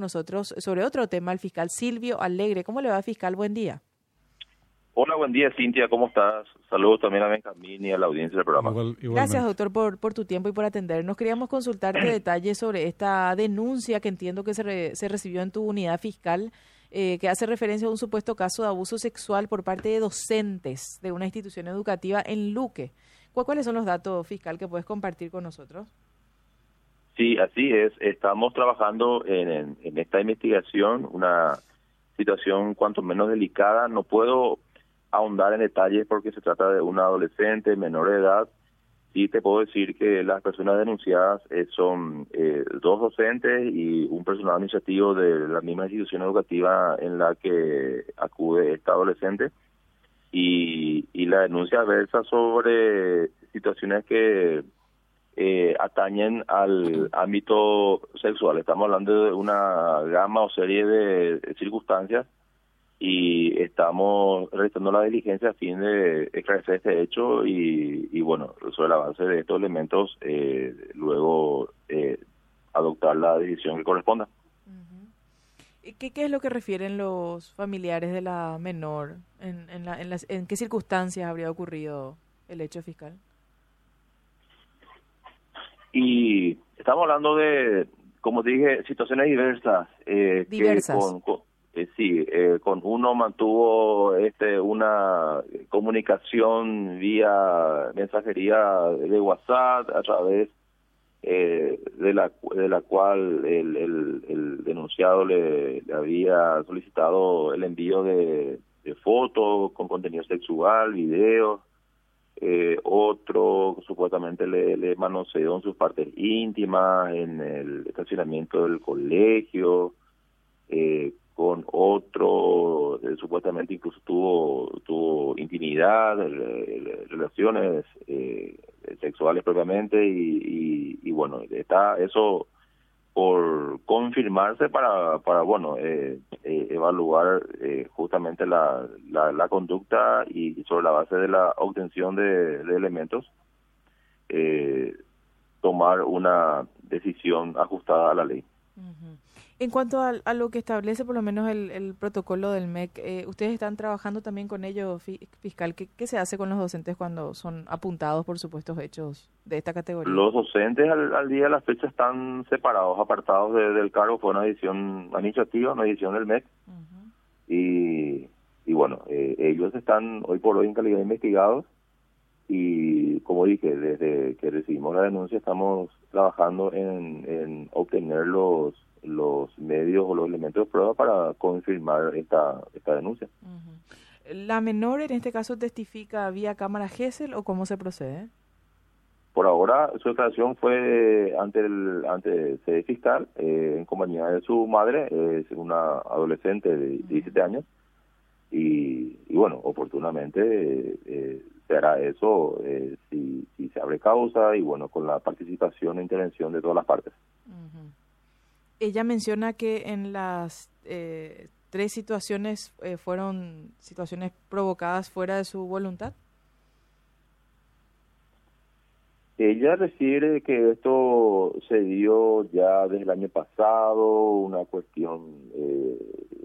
nosotros sobre otro tema, el fiscal Silvio Alegre. ¿Cómo le va, fiscal? Buen día. Hola, buen día, Cintia, ¿cómo estás? Saludos también a Benjamín y a la audiencia del programa. Gracias, doctor, por, por tu tiempo y por atendernos. Queríamos consultarte detalles sobre esta denuncia que entiendo que se, se recibió en tu unidad fiscal, eh, que hace referencia a un supuesto caso de abuso sexual por parte de docentes de una institución educativa en Luque. ¿Cuáles son los datos, fiscal, que puedes compartir con nosotros? Sí, así es. Estamos trabajando en, esta investigación, una situación cuanto menos delicada. No puedo ahondar en detalles porque se trata de una adolescente menor de edad. Sí te puedo decir que las personas denunciadas eh, son eh, dos docentes y un personal administrativo de la misma institución educativa en la que acude esta adolescente. Y, y la denuncia versa sobre situaciones que eh, atañen al ámbito sexual. Estamos hablando de una gama o serie de circunstancias y estamos realizando la diligencia a fin de esclarecer este hecho y, bueno, sobre la base de estos elementos, eh, luego eh, adoptar la decisión que corresponda. ¿Qué, ¿Qué es lo que refieren los familiares de la menor? ¿En, en, la, en, las, ¿En qué circunstancias habría ocurrido el hecho fiscal? Y estamos hablando de, como dije, situaciones diversas. Eh, diversas. con, eh, sí, eh, con uno mantuvo este una comunicación vía mensajería de WhatsApp a través eh, de la de la cual el, el, el denunciado le, le, había solicitado el envío de, de fotos con contenido sexual, videos eh, otro supuestamente le, manoseó en sus partes íntimas, en el estacionamiento del colegio, eh, con otro eh, supuestamente incluso tuvo tuvo intimidad, relaciones sexuales propiamente y, y, bueno, está eso por confirmarse para, para bueno, eh, eh, evaluar eh, justamente la, la, conducta y sobre la base de la obtención de, elementos, tomar una decisión ajustada a la ley. En cuanto a, lo que establece por lo menos el, protocolo del MEC, eh, ¿ustedes están trabajando también con ello, fiscal? ¿Qué, ¿Qué, se hace con los docentes cuando son apuntados por supuestos hechos de esta categoría? Los docentes al, día de la fecha están separados, apartados del cargo. Fue una decisión administrativa, una decisión del MEC. y, y bueno, eh, ellos están hoy por hoy en calidad de investigados y como dije, desde que recibimos la denuncia estamos trabajando en, en obtener los los medios o los elementos de prueba para confirmar esta, esta denuncia. ¿La menor en este caso testifica vía cámara GESEL o cómo se procede? Por ahora su declaración fue ante el ante sede fiscal eh, en compañía de su madre, es una adolescente de 17 años y, y bueno, oportunamente eh, se hará eso eh, si, si se abre causa y bueno, con la participación e intervención de todas las partes ella menciona que en las eh, tres situaciones eh, fueron situaciones provocadas fuera de su voluntad. Ella refiere que esto se dio ya desde el año pasado, una cuestión eh,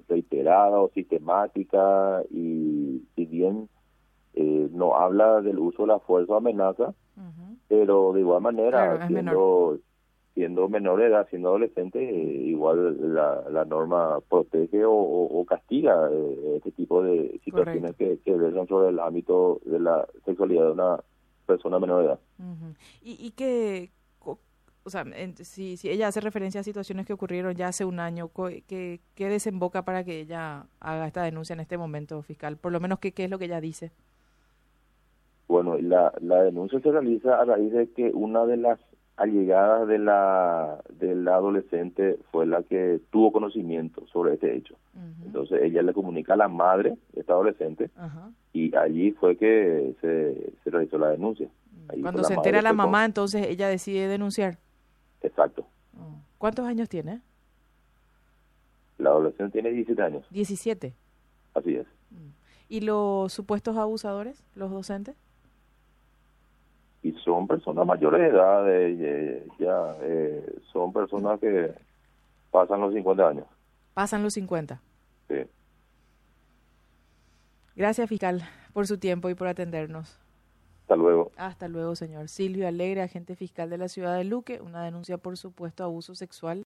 reiterada o sistemática, y si bien no habla del uso de la fuerza o amenaza, pero de igual manera, claro, siendo menor de edad, siendo adolescente, eh, igual la, la norma protege o, castiga eh, este tipo de situaciones que, que versan sobre el ámbito de la sexualidad de una persona menor de edad. ¿Y, y que, o sea, si, si ella hace referencia a situaciones que ocurrieron ya hace un año, ¿qué, qué desemboca para que ella haga esta denuncia en este momento fiscal? Por lo menos, ¿qué, qué es lo que ella dice? Bueno, la, la denuncia se realiza a raíz de que una de las allegada de la de la adolescente fue la que tuvo conocimiento sobre este hecho. Entonces ella le comunica a la madre de esta adolescente y allí fue que se, se realizó la denuncia. Cuando se entera la mamá, entonces ella decide denunciar. Exacto. Oh. ¿Cuántos años tiene? La adolescente tiene 17 años. 17. Así es. Mm. ¿Y los supuestos abusadores, los docentes? Y son personas mayores de edad, eh, ya eh, son personas que Pasan los 50 años. Pasan los 50. Sí. Gracias, fiscal, por su tiempo y por atendernos. Hasta luego. Hasta luego, señor. Silvio Alegre, agente fiscal de la ciudad de Luque, una denuncia por supuesto abuso sexual